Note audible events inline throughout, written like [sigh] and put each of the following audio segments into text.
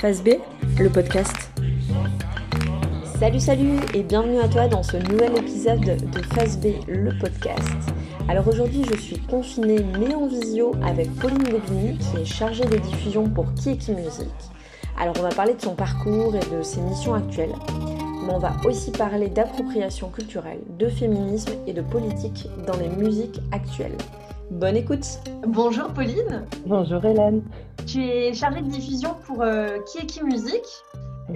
Phase B, le podcast. Salut salut et bienvenue à toi dans ce nouvel épisode de Phase B, le podcast. Alors aujourd'hui je suis confinée mais en visio avec Pauline Gobini qui est chargée de diffusion pour Qui est Qui Music. Alors on va parler de son parcours et de ses missions actuelles. Mais on va aussi parler d'appropriation culturelle, de féminisme et de politique dans les musiques actuelles. Bonne écoute Bonjour Pauline Bonjour Hélène Tu es chargée de diffusion pour euh, Qui est qui musique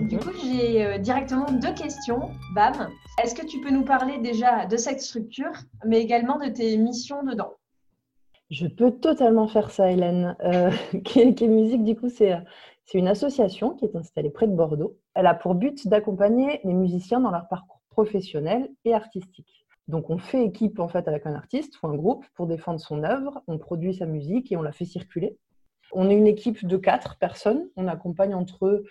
Du coup, j'ai euh, directement deux questions. Bam Est-ce que tu peux nous parler déjà de cette structure, mais également de tes missions dedans? Je peux totalement faire ça, Hélène. Euh, [laughs] qui est qui musique, du coup, c'est une association qui est installée près de Bordeaux. Elle a pour but d'accompagner les musiciens dans leur parcours professionnel et artistique. Donc on fait équipe en fait avec un artiste ou un groupe pour défendre son œuvre, on produit sa musique et on la fait circuler. On est une équipe de quatre personnes, on accompagne entre,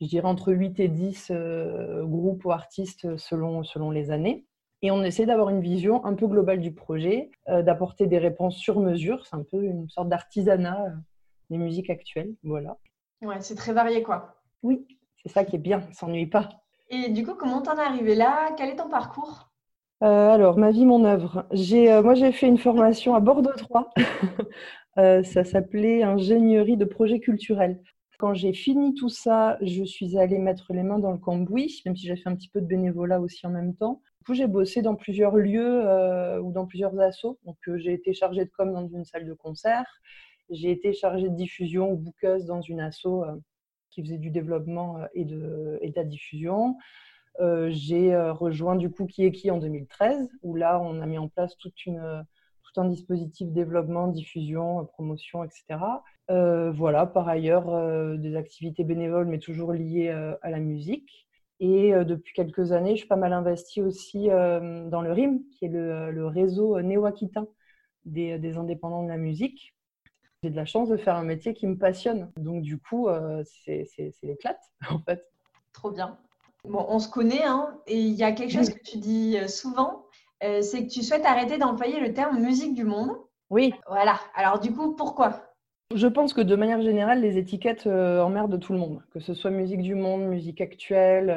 je dirais entre 8 et 10 euh, groupes ou artistes selon, selon les années. Et on essaie d'avoir une vision un peu globale du projet, euh, d'apporter des réponses sur mesure. C'est un peu une sorte d'artisanat euh, des musiques actuelles. Voilà. Ouais, c'est très varié quoi. Oui, c'est ça qui est bien, on s'ennuie pas. Et du coup, comment t'en es arrivé là? Quel est ton parcours? Euh, alors, ma vie, mon œuvre. Euh, moi, j'ai fait une formation à Bordeaux 3. [laughs] Euh, ça s'appelait ingénierie de projet culturel. Quand j'ai fini tout ça, je suis allée mettre les mains dans le cambouis, même si j'ai fait un petit peu de bénévolat aussi en même temps. Du coup, j'ai bossé dans plusieurs lieux ou dans plusieurs assos. Donc, j'ai été chargée de com dans une salle de concert. J'ai été chargée de diffusion ou bouqueuse dans une asso qui faisait du développement et de, et de la diffusion. Euh, j'ai euh, rejoint du coup Qui est qui en 2013, où là, on a mis en place une, tout un dispositif développement, diffusion, promotion, etc. Euh, voilà, par ailleurs, des activités bénévoles, mais toujours liées à la musique. Et depuis quelques années, je suis pas mal investie aussi dans le RIM, qui est le, réseau néo-aquitain des, des, indépendants de la musique. J'ai de la chance de faire un métier qui me passionne. Donc, du coup, c'est l'éclate, [laughs] en fait. Trop bien. Bon, on se connaît, hein, et il y a quelque chose que tu dis euh, souvent, euh, c'est que tu souhaites arrêter d'employer le terme musique du monde. Oui. Voilà. Alors du coup, pourquoi? Je pense que de manière générale, les étiquettes euh, emmerdent tout le monde, que ce soit musique du monde, musique actuelle.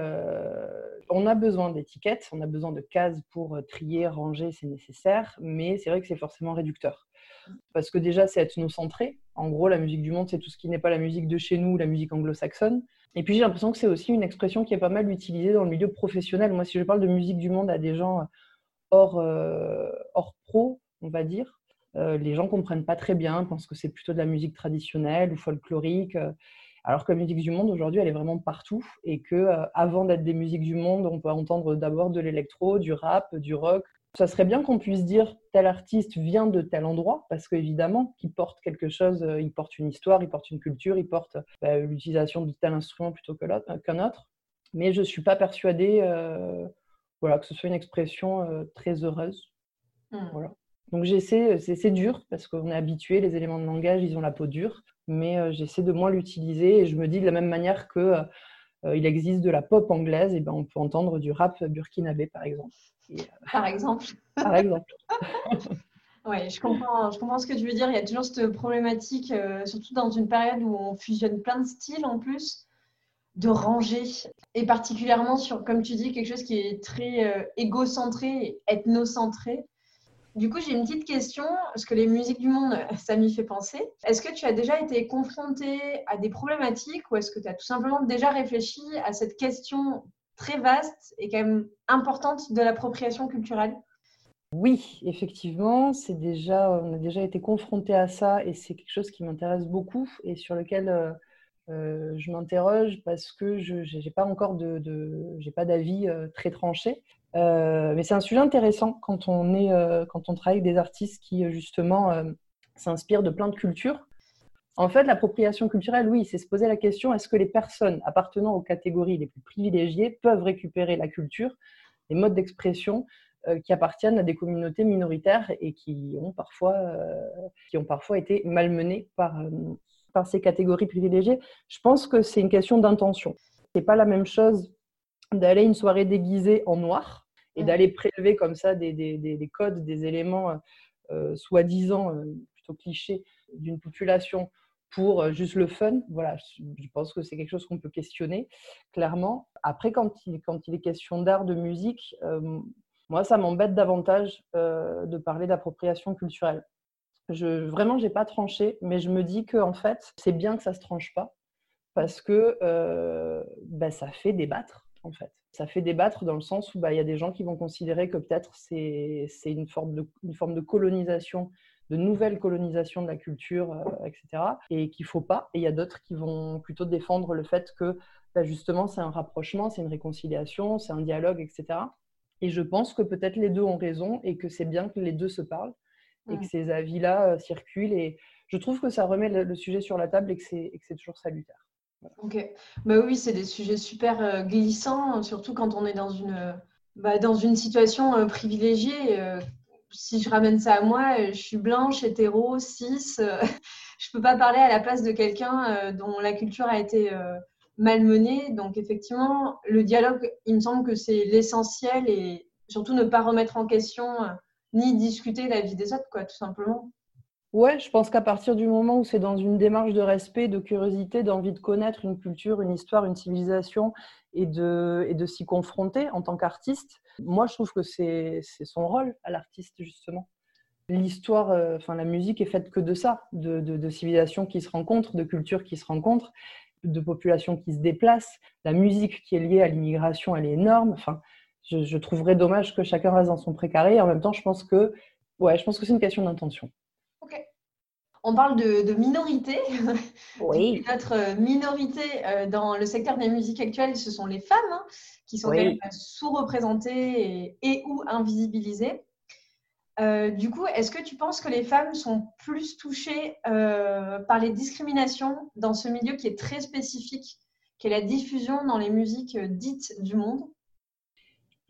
on a besoin d'étiquettes, on a besoin de cases pour trier, ranger, c'est nécessaire, mais c'est vrai que c'est forcément réducteur. Parce que déjà, c'est ethnocentré. En gros, la musique du monde, c'est tout ce qui n'est pas la musique de chez nous, la musique anglo-saxonne. Et puis j'ai l'impression que c'est aussi une expression qui est pas mal utilisée dans le milieu professionnel. Moi, si je parle de musique du monde à des gens euh, hors, euh, hors pro, on va dire, euh, les gens comprennent pas très bien, pensent que c'est plutôt de la musique traditionnelle ou folklorique. alors que la musique du monde aujourd'hui, elle est vraiment partout et que avant d'être des musiques du monde, on peut entendre d'abord de l'électro, du rap, du rock, ça serait bien qu'on puisse dire tel artiste vient de tel endroit, parce qu'évidemment, qu'il porte quelque chose, euh, il porte une histoire, il porte une culture, il porte bah, l'utilisation de tel instrument plutôt qu'un autre. Mais je ne suis pas persuadée euh, voilà, que ce soit une expression euh, très heureuse. Hmm. Voilà. Donc j'essaie, c'est dur, parce qu'on est habitué, les éléments de langage, ils ont la peau dure, mais j'essaie de moins l'utiliser et je me dis de la même manière que il existe de la pop anglaise, et ben on peut entendre du rap burkinabé par exemple. Euh, [laughs] par exemple. Par exemple. [laughs] oui, je comprends, je comprends ce que tu veux dire. Il y a toujours cette problématique, euh, surtout dans une période où on fusionne plein de styles en plus, de ranger. Et particulièrement sur, comme tu dis, quelque chose qui est très euh, égocentré, ethnocentré. Du coup, j'ai une petite question, parce que les musiques du monde, [laughs] ça m'y fait penser. Est-ce que tu as déjà été confronté à des problématiques ou est-ce que tu as tout simplement déjà réfléchi à cette question très vaste et quand même importante de l'appropriation culturelle? Oui, effectivement, c'est déjà, on a déjà été confronté à ça et c'est quelque chose qui m'intéresse beaucoup et sur lequel euh, euh, je m'interroge parce que je n'ai pas encore de, j'ai pas d'avis euh, très tranché. Mais c'est un sujet intéressant quand on est, quand on travaille avec des artistes qui justement s'inspirent de plein de cultures en fait, l'appropriation culturelle, oui, c'est se poser la question est-ce que les personnes appartenant aux catégories les plus privilégiées peuvent récupérer la culture, les modes d'expression euh, qui appartiennent à des communautés minoritaires et qui ont parfois, euh, qui ont parfois été malmenées par, euh, par ces catégories privilégiées? Je pense que c'est une question d'intention. Ce n'est pas la même chose d'aller une soirée déguisée en noir et d'aller prélever comme ça des, des, des, codes, des éléments soi-disant plutôt clichés d'une population pour euh, juste le fun. Voilà, je pense que c'est quelque chose qu'on peut questionner, clairement. Après, quand il, quand il est question d'art, de musique, euh, moi, ça m'embête davantage euh, de parler d'appropriation culturelle. Je, vraiment, je n'ai pas tranché, mais je me dis que en fait, c'est bien que ça ne se tranche pas parce que ben, ça fait débattre, en fait. Ça fait débattre dans le sens où bah, il y a des gens qui vont considérer que peut-être c'est une, forme de, une forme de colonisation de nouvelles colonisations de la culture, euh, etc. Et qu'il ne faut pas. Et il y a d'autres qui vont plutôt défendre le fait que bah, justement c'est un rapprochement, c'est une réconciliation, c'est un dialogue, etc. Et je pense que peut-être les deux ont raison et que c'est bien que les deux se parlent et que ces avis-là euh, circulent. Et je trouve que ça remet le, sujet sur la table et que c'est toujours salutaire. Ok. Bah oui, c'est des sujets super euh, glissants, surtout quand on est dans une, bah, dans une situation privilégiée si je ramène ça à moi, euh, je suis blanche, hétéro, cis. Euh, [laughs] je ne peux pas parler à la place de quelqu'un euh, dont la culture a été malmenée. Donc, effectivement, le dialogue, il me semble que c'est l'essentiel et surtout ne pas remettre en question ni discuter la vie des autres, quoi, tout simplement. Ouais, je pense qu'à partir du moment où c'est dans une démarche de respect, de curiosité, d'envie de connaître une culture, une histoire, une civilisation et de, et de s'y confronter en tant qu'artiste, moi je trouve que c'est son rôle à l'artiste justement. L'histoire, euh, enfin la musique est faite que de ça, de, de, civilisations qui se rencontrent, de cultures qui se rencontrent, de populations qui se déplacent. La musique qui est liée à l'immigration, elle est énorme. Enfin, je, je trouverais dommage que chacun reste dans son précaré. En même temps, je pense que, ouais, je pense que c'est une question d'intention. On parle de, minorité. [laughs] Oui. Notre euh, minorité euh, dans le secteur des musiques actuelles, ce sont les femmes hein, qui sont sous-représentées et, ou invisibilisées. Euh, du coup, est-ce que tu penses que les femmes sont plus touchées par les discriminations dans ce milieu qui est très spécifique, qui est la diffusion dans les musiques dites du monde?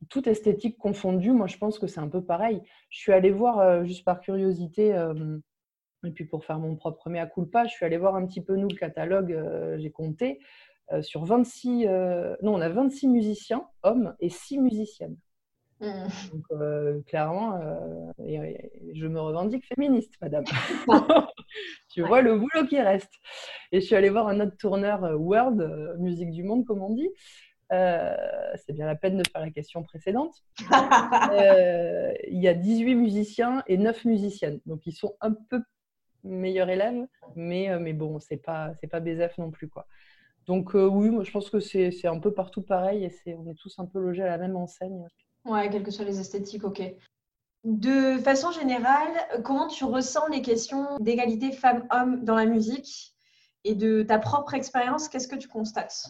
Toute esthétique confondue, moi je pense que c'est un peu pareil. Je suis allée voir, juste par curiosité, et puis pour faire mon propre mea culpa, je suis allée voir un petit peu nous le catalogue, euh, j'ai compté. Euh, sur 26, euh, non, on a 26 musiciens, hommes, et 6 musiciennes. Mmh. Donc clairement, je me revendique féministe, madame. [laughs] tu vois le boulot qui reste. Et je suis allée voir un autre tourneur World, musique du monde, comme on dit. c'est bien la peine de faire la question précédente. [laughs] il y a 18 musiciens et 9 musiciennes. Donc, ils sont un peu meilleur élève, mais, euh, mais bon, c'est pas, c'est pas BZF non plus. Quoi. Donc euh, oui, moi je pense que c'est, un peu partout pareil et c'est, on est tous un peu logés à la même enseigne. Ouais, quelles que soient les esthétiques, ok. De façon générale, comment tu ressens les questions d'égalité femmes-hommes dans la musique et de ta propre expérience, qu'est-ce que tu constates?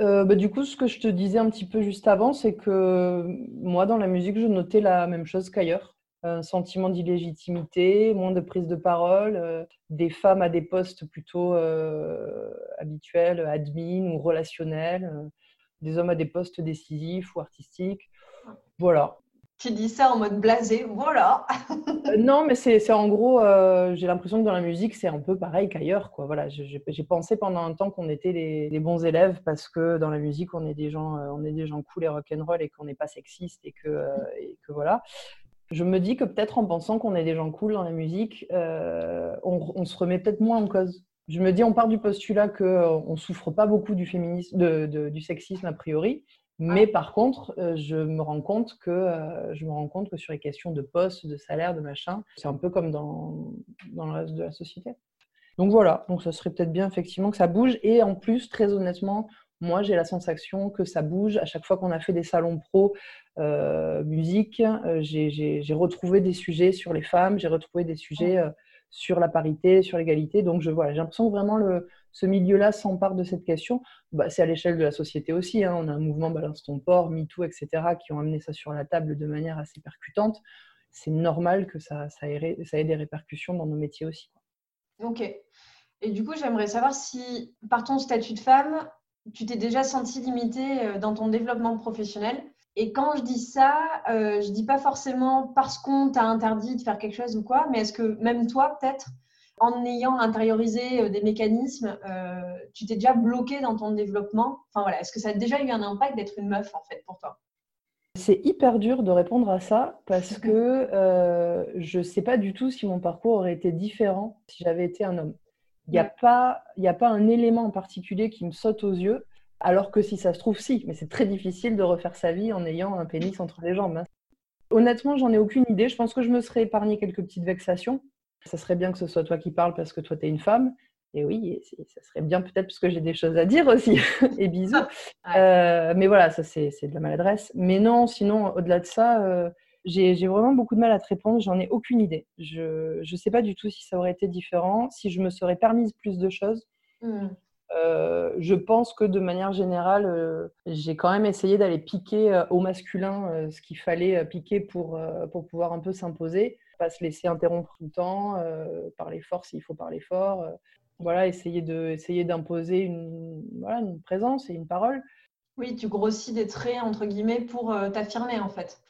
Euh, bah, du coup, ce que je te disais un petit peu juste avant, c'est que moi, dans la musique, je notais la même chose qu'ailleurs un sentiment d'illégitimité, moins de prise de parole, euh, des femmes à des postes plutôt euh, habituels, admin ou relationnels, euh, des hommes à des postes décisifs ou artistiques. Voilà. Tu dis ça en mode blasé, voilà. non, mais c'est en gros, j'ai l'impression que dans la musique, c'est un peu pareil qu'ailleurs. Voilà, j'ai pensé pendant un temps qu'on était les, bons élèves parce que dans la musique, on est des gens, on est des gens cool et rock'n'roll et qu'on n'est pas sexiste et que, et que voilà je me dis que peut-être en pensant qu'on est des gens cool dans la musique, euh, on, se remet peut-être moins en cause. Je me dis, on part du postulat qu'on euh, ne souffre pas beaucoup du, féminisme, du sexisme a priori, mais par contre, euh, je me rends compte que je me rends compte que sur les questions de poste, de salaire, de machin, c'est un peu comme dans, dans le reste de la société. Donc voilà, donc ça serait peut-être bien effectivement que ça bouge. Et en plus, très honnêtement, moi, j'ai la sensation que ça bouge. À chaque fois qu'on a fait des salons pro euh, musique, euh, j'ai retrouvé des sujets sur les femmes, j'ai retrouvé des sujets euh, sur la parité, sur l'égalité. Donc, je voilà, j'ai l'impression que vraiment le, ce milieu-là s'empare de cette question. Bah, c'est à l'échelle de la société aussi. Hein. On a un mouvement Balance ton port, MeToo, etc., qui ont amené ça sur la table de manière assez percutante. C'est normal que ça, ça, ait, ça, ait, des répercussions dans nos métiers aussi. Ok. Et du coup, j'aimerais savoir si, par ton statut de femme, tu t'es déjà senti limitée euh, dans ton développement professionnel. Et quand je dis ça, euh, je dis pas forcément parce qu'on t'a interdit de faire quelque chose ou quoi, mais est-ce que même toi, peut-être, en ayant intériorisé euh, des mécanismes, tu t'es déjà bloqué dans ton développement? Enfin voilà, est-ce que ça a déjà eu un impact d'être une meuf en fait pour toi? C'est hyper dur de répondre à ça parce [laughs] que je ne sais pas du tout si mon parcours aurait été différent si j'avais été un homme. Il n'y a, pas, a pas un élément en particulier qui me saute aux yeux, alors que si ça se trouve, si. Mais c'est très difficile de refaire sa vie en ayant un pénis entre les jambes. Hein. Honnêtement, j'en ai aucune idée. Je pense que je me serais épargné quelques petites vexations. Ça serait bien que ce soit toi qui parles parce que toi, tu es une femme. Et oui, ça serait bien peut-être parce que j'ai des choses à dire aussi. [laughs] et bisous. Euh, mais voilà, ça, c'est de la maladresse. Mais non, sinon, au-delà de ça, euh, j'ai vraiment beaucoup de mal à te répondre. J'en ai aucune idée. Je ne sais pas du tout si ça aurait été différent, si je me serais permise plus de choses. Mmh. Euh, je pense que de manière générale, j'ai quand même essayé d'aller piquer au masculin ce qu'il fallait piquer pour, pour pouvoir un peu s'imposer. Pas se laisser interrompre tout le temps, parler fort s'il faut parler fort voilà, essayer de, essayer d'imposer une, voilà, une présence et une parole. Oui, tu grossis des traits entre guillemets pour euh, t'affirmer en fait.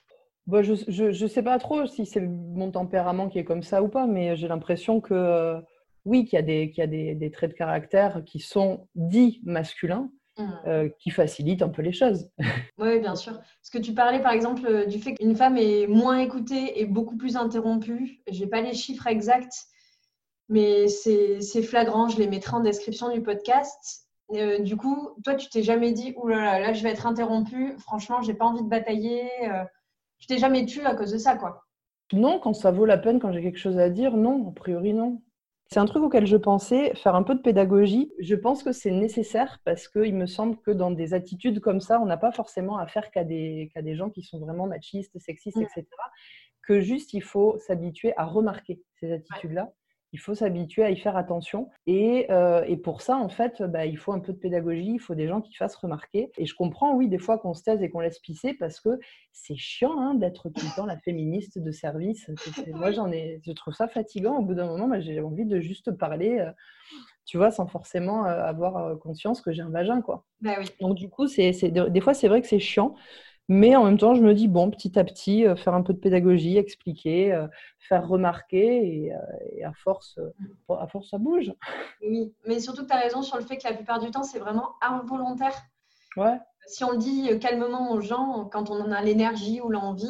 Bon, je ne sais pas trop si c'est mon tempérament qui est comme ça ou pas, mais j'ai l'impression que euh, oui, qu'il y a, des, qu'il y a des, des, traits de caractère qui sont dits masculins, mmh. euh, qui facilitent un peu les choses. [laughs] Oui, bien sûr. Parce que tu parlais par exemple du fait qu'une femme est moins écoutée et beaucoup plus interrompue. Je n'ai pas les chiffres exacts, mais c'est flagrant, je les mettrai en description du podcast. Euh, du coup, toi, tu t'es jamais dit, ouh là là, là, je vais être interrompu. Franchement, j'ai pas envie de batailler. Tu t'es jamais tué à cause de ça, quoi. Non, quand ça vaut la peine, quand j'ai quelque chose à dire, non, a priori, non. C'est un truc auquel je pensais, faire un peu de pédagogie. Je pense que c'est nécessaire parce qu'il me semble que dans des attitudes comme ça, on n'a pas forcément affaire qu'à des, des gens qui sont vraiment machistes, sexistes, etc. Que juste, il faut s'habituer à remarquer ces attitudes-là il faut s'habituer à y faire attention. Et, euh, et pour ça, en fait, bah, il faut un peu de pédagogie, il faut des gens qui fassent remarquer. Et je comprends, oui, des fois qu'on se taise et qu'on laisse pisser parce que c'est chiant hein, d'être tout le temps la féministe de service. Moi, j'en ai, je trouve ça fatigant. Au bout d'un moment, j'ai envie de juste parler. Euh, tu vois, sans forcément euh, avoir conscience que j'ai un vagin, quoi. Bah oui. Donc du coup, c'est, des fois, c'est vrai que c'est chiant. Mais en même temps, je me dis, bon, petit à petit, euh, faire un peu de pédagogie, expliquer, euh, faire remarquer, et, euh, à, force, à force, ça bouge. Oui, mais surtout que tu as raison sur le fait que la plupart du temps, c'est vraiment involontaire. Ouais. Si on le dit calmement aux gens, quand on en a l'énergie ou l'envie,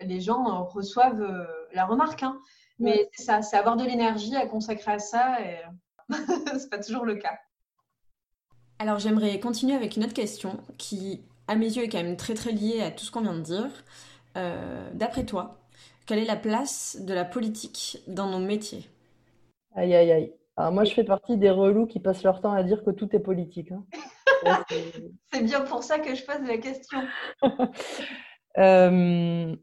les gens reçoivent la remarque. Hein. Mais c'est ça, c'est avoir de l'énergie à consacrer à ça, et [laughs] c'est pas toujours le cas. Alors j'aimerais continuer avec une autre question qui à mes yeux, est quand même très très lié à tout ce qu'on vient de dire. Euh, d'après toi, quelle est la place de la politique dans nos métiers? Aïe, aïe, aïe. Alors moi, je fais partie des relous qui passent leur temps à dire que tout est politique. Hein. [laughs] C'est bien pour ça que je pose la question. [laughs] Euh,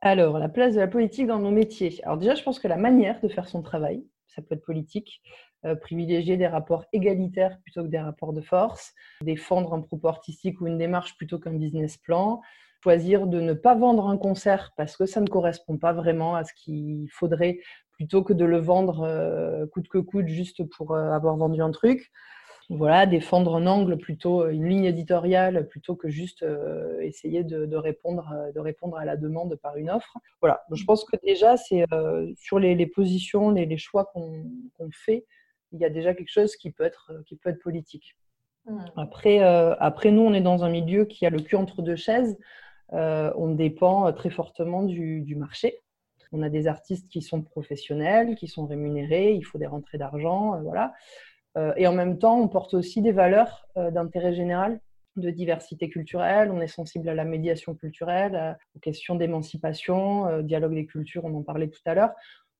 alors, la place de la politique dans nos métiers. Alors déjà, je pense que la manière de faire son travail, ça peut être politique, euh, privilégier des rapports égalitaires plutôt que des rapports de force, défendre un propos artistique ou une démarche plutôt qu'un business plan, choisir de ne pas vendre un concert parce que ça ne correspond pas vraiment à ce qu'il faudrait plutôt que de le vendre euh, coûte que coûte juste pour euh, avoir vendu un truc. Voilà, défendre un angle plutôt, une ligne éditoriale plutôt que juste essayer de, répondre, de répondre à la demande par une offre. Voilà, je pense que déjà, c'est sur les, positions, les choix qu'on fait, il y a déjà quelque chose qui peut être, qui peut être politique. Mmh. Après, euh, après, nous, on est dans un milieu qui a le cul entre deux chaises. Euh, on dépend très fortement du, du, marché. On a des artistes qui sont professionnels, qui sont rémunérés, il faut des rentrées d'argent, euh, voilà. et en même temps, on porte aussi des valeurs d'intérêt général, de diversité culturelle. On est sensible à la médiation culturelle, aux questions d'émancipation, dialogue des cultures, on en parlait tout à l'heure.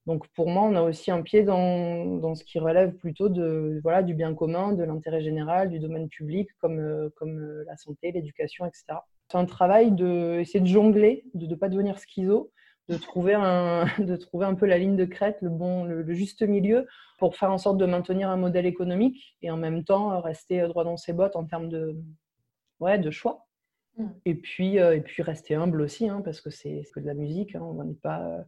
Donc pour moi, on a aussi un pied dans, dans, ce qui relève plutôt de, voilà, du bien commun, de l'intérêt général, du domaine public, comme, euh, comme euh, la santé, l'éducation, etc. C'est un travail d'essayer de, de jongler, de ne pas devenir schizo, de trouver, un, [laughs] de trouver un peu la ligne de crête, le, bon, le, juste milieu, pour faire en sorte de maintenir un modèle économique et en même temps rester droit dans ses bottes en termes de, ouais, de choix. Mmh. Et puis, euh, et puis rester humble aussi, hein, parce que c'est que de la musique, hein, on n'est pas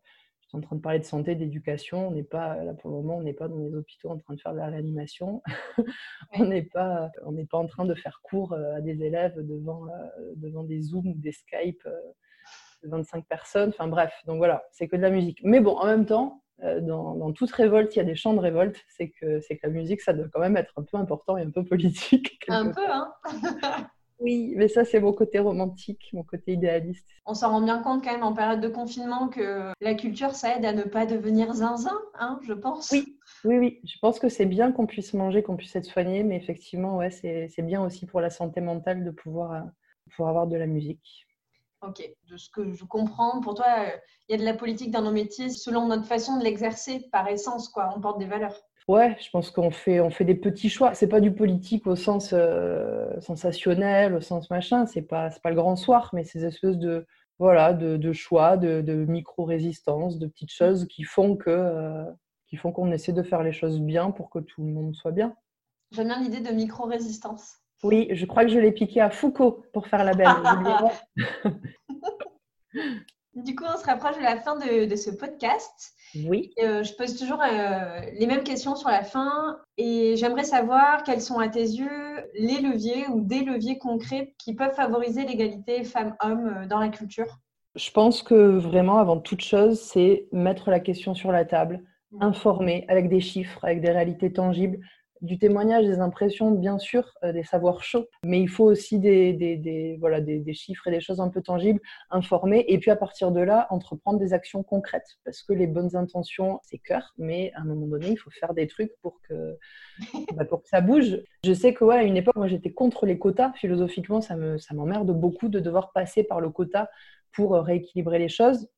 en train de parler de santé, d'éducation. On n'est pas, là pour le moment, on n'est pas dans les hôpitaux en train de faire de la réanimation. [laughs] on n'est pas, on n'est pas en train de faire cours euh, à des élèves devant, euh, devant des Zooms ou des Skype euh, de 25 personnes. Enfin bref, donc voilà, c'est que de la musique. Mais bon, en même temps, dans, dans, toute révolte, il y a des chants de révolte. C'est que, c'est que la musique, ça doit quand même être un peu important et un peu politique. [laughs] Un peu, hein [laughs] Oui, mais ça, c'est mon côté romantique, mon côté idéaliste. On s'en rend bien compte quand même en période de confinement que la culture, ça aide à ne pas devenir zinzin, hein, je pense. Oui, Oui, oui, je pense que c'est bien qu'on puisse manger, qu'on puisse être soigné, mais effectivement, ouais, c'est bien aussi pour la santé mentale de pouvoir, euh, pouvoir avoir de la musique. Ok, de ce que je comprends, pour toi, euh, il y a de la politique dans nos métiers selon notre façon de l'exercer par essence, quoi. On porte des valeurs. Ouais, je pense qu'on fait, on fait des petits choix. C'est pas du politique au sens euh, sensationnel, au sens machin. C'est pas, pas le grand soir, mais ces espèces de, voilà, de, choix, de, micro-résistance, de petites choses qui font que, euh, qui font qu'on essaie de faire les choses bien pour que tout le monde soit bien. J'aime bien l'idée de micro-résistance. Oui, je crois que je l'ai piqué à Foucault pour faire la belle. [laughs] [laughs] du coup, on se rapproche de la fin de, ce podcast. Oui. Euh, je pose toujours euh, les mêmes questions sur la fin et j'aimerais savoir quels sont à tes yeux les leviers ou des leviers concrets qui peuvent favoriser l'égalité femmes-hommes euh, dans la culture? Je pense que vraiment, avant toute chose, c'est mettre la question sur la table, mmh. informer avec des chiffres, avec des réalités tangibles, du témoignage, des impressions, bien sûr, euh, des savoirs chauds, mais il faut aussi des, voilà, des, chiffres et des choses un peu tangibles, informer, et puis à partir de là, entreprendre des actions concrètes, parce que les bonnes intentions, c'est cœur, mais à un moment donné, il faut faire des trucs pour que, [laughs] bah, pour que ça bouge. Je sais que, ouais, une époque, moi, j'étais contre les quotas. Philosophiquement, ça m'emmerde ça beaucoup de devoir passer par le quota pour rééquilibrer les choses.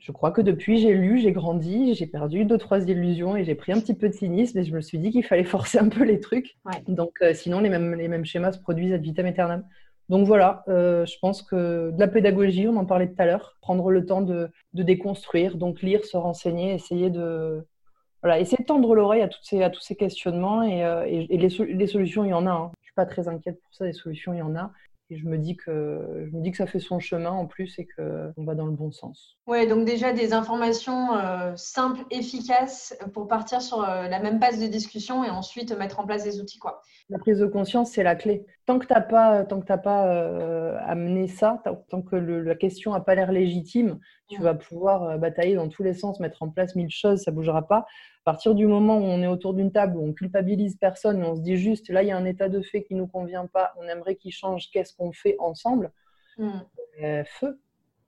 Je crois que depuis, j'ai lu, j'ai grandi, j'ai perdu deux, trois illusions et j'ai pris un petit peu de cynisme et je me suis dit qu'il fallait [laughs] forcer un peu les trucs. Donc, euh, sinon, les mêmes, les mêmes schémas se produisent ad vitam aeternam. Donc voilà, euh, je pense que de la pédagogie, on en parlait tout à l'heure, prendre le temps de, déconstruire, donc lire, se renseigner, essayer de, voilà, essayer de tendre l'oreille à, toutes ces, à tous ces questionnements et, euh, les, solutions, il y en a. Hein. Je suis pas très inquiète pour ça, les solutions, il y en a. Et je me dis que je me dis que ça fait son chemin en plus et qu'on va dans le bon sens. Ouais, donc déjà des informations euh, simples, efficaces pour partir sur euh, la même base de discussion et ensuite mettre en place des outils quoi. La prise de conscience, c'est la clé. Tant que tu n'as pas, tant que pas euh, amené ça, tant que la question n'a pas l'air légitime, tu vas pouvoir batailler dans tous les sens, mettre en place mille choses, ça bougera pas. À partir du moment où on est autour d'une table, où on culpabilise personne, on se dit juste, là, il y a un état de fait qui ne nous convient pas, on aimerait qu'il change, qu'est-ce qu'on fait ensemble? Hmm. euh, Feu.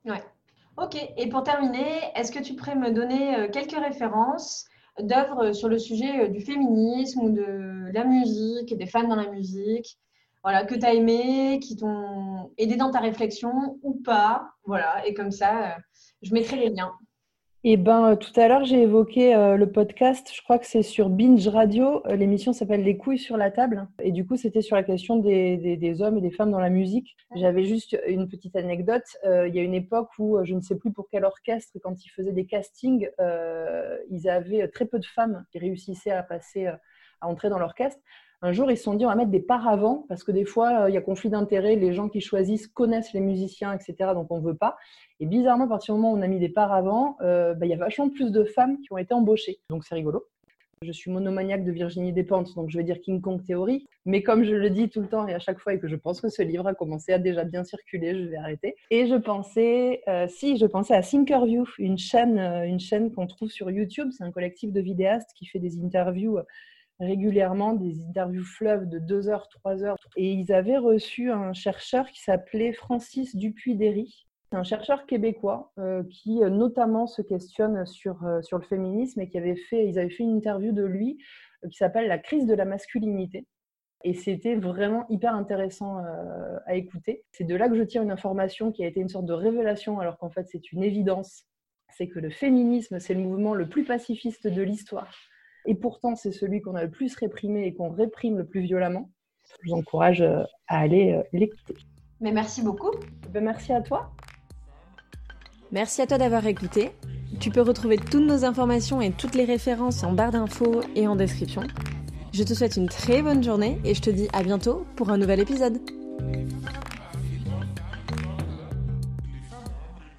Ouais. Ok, et pour terminer, est-ce que tu pourrais me donner euh, quelques références d'œuvres sur le sujet euh, du féminisme ou de la musique, des femmes dans la musique? Voilà, que tu as aimé, qui t'ont aidé dans ta réflexion ou pas. Voilà, et comme ça, je mettrai les liens. Eh ben, euh, tout à l'heure, j'ai évoqué euh, le podcast, je crois que c'est sur Binge Radio. Euh, l'émission s'appelle Les couilles sur la table. Et du coup, c'était sur la question des, hommes et des femmes dans la musique. J'avais juste une petite anecdote. il y a une époque où, je ne sais plus pour quel orchestre, quand ils faisaient des castings, ils avaient très peu de femmes qui réussissaient à passer, à entrer dans l'orchestre. Un jour, ils se sont dit, on va mettre des paravents, parce que des fois, il y a conflit d'intérêts, les gens qui choisissent connaissent les musiciens, etc., donc on ne veut pas. Et bizarrement, à partir du moment où on a mis des paravents, euh, bah, il y a vachement plus de femmes qui ont été embauchées. Donc c'est rigolo. Je suis monomaniaque de Virginie Despentes, donc je vais dire King Kong théorie. Mais comme je le dis tout le temps et à chaque fois et que je pense que ce livre a commencé à déjà bien circuler, je vais arrêter. Et je pensais, euh, si, je pensais à Thinkerview, une chaîne, euh, une chaîne qu'on trouve sur YouTube. C'est un collectif de vidéastes qui fait des interviews régulièrement, des interviews fleuves de 2 heures, 3 heures. Et ils avaient reçu un chercheur qui s'appelait Francis Dupuy-Derry, c'est un chercheur québécois euh, qui euh, notamment se questionne sur, euh, sur le féminisme et qui avait fait, ils avaient fait une interview de lui qui s'appelle La crise de la masculinité. Et c'était vraiment hyper intéressant à écouter. C'est de là que je tire une information qui a été une sorte de révélation, alors qu'en fait c'est une évidence. C'est que le féminisme, c'est le mouvement le plus pacifiste de l'histoire. Et pourtant, c'est celui qu'on a le plus réprimé et qu'on réprime le plus violemment. Je vous encourage à aller l'écouter. Mais merci beaucoup. Ben, merci à toi. Merci à toi d'avoir écouté. Tu peux retrouver toutes nos informations et toutes les références en barre d'infos et en description. Je te souhaite une très bonne journée et je te dis à bientôt pour un nouvel épisode.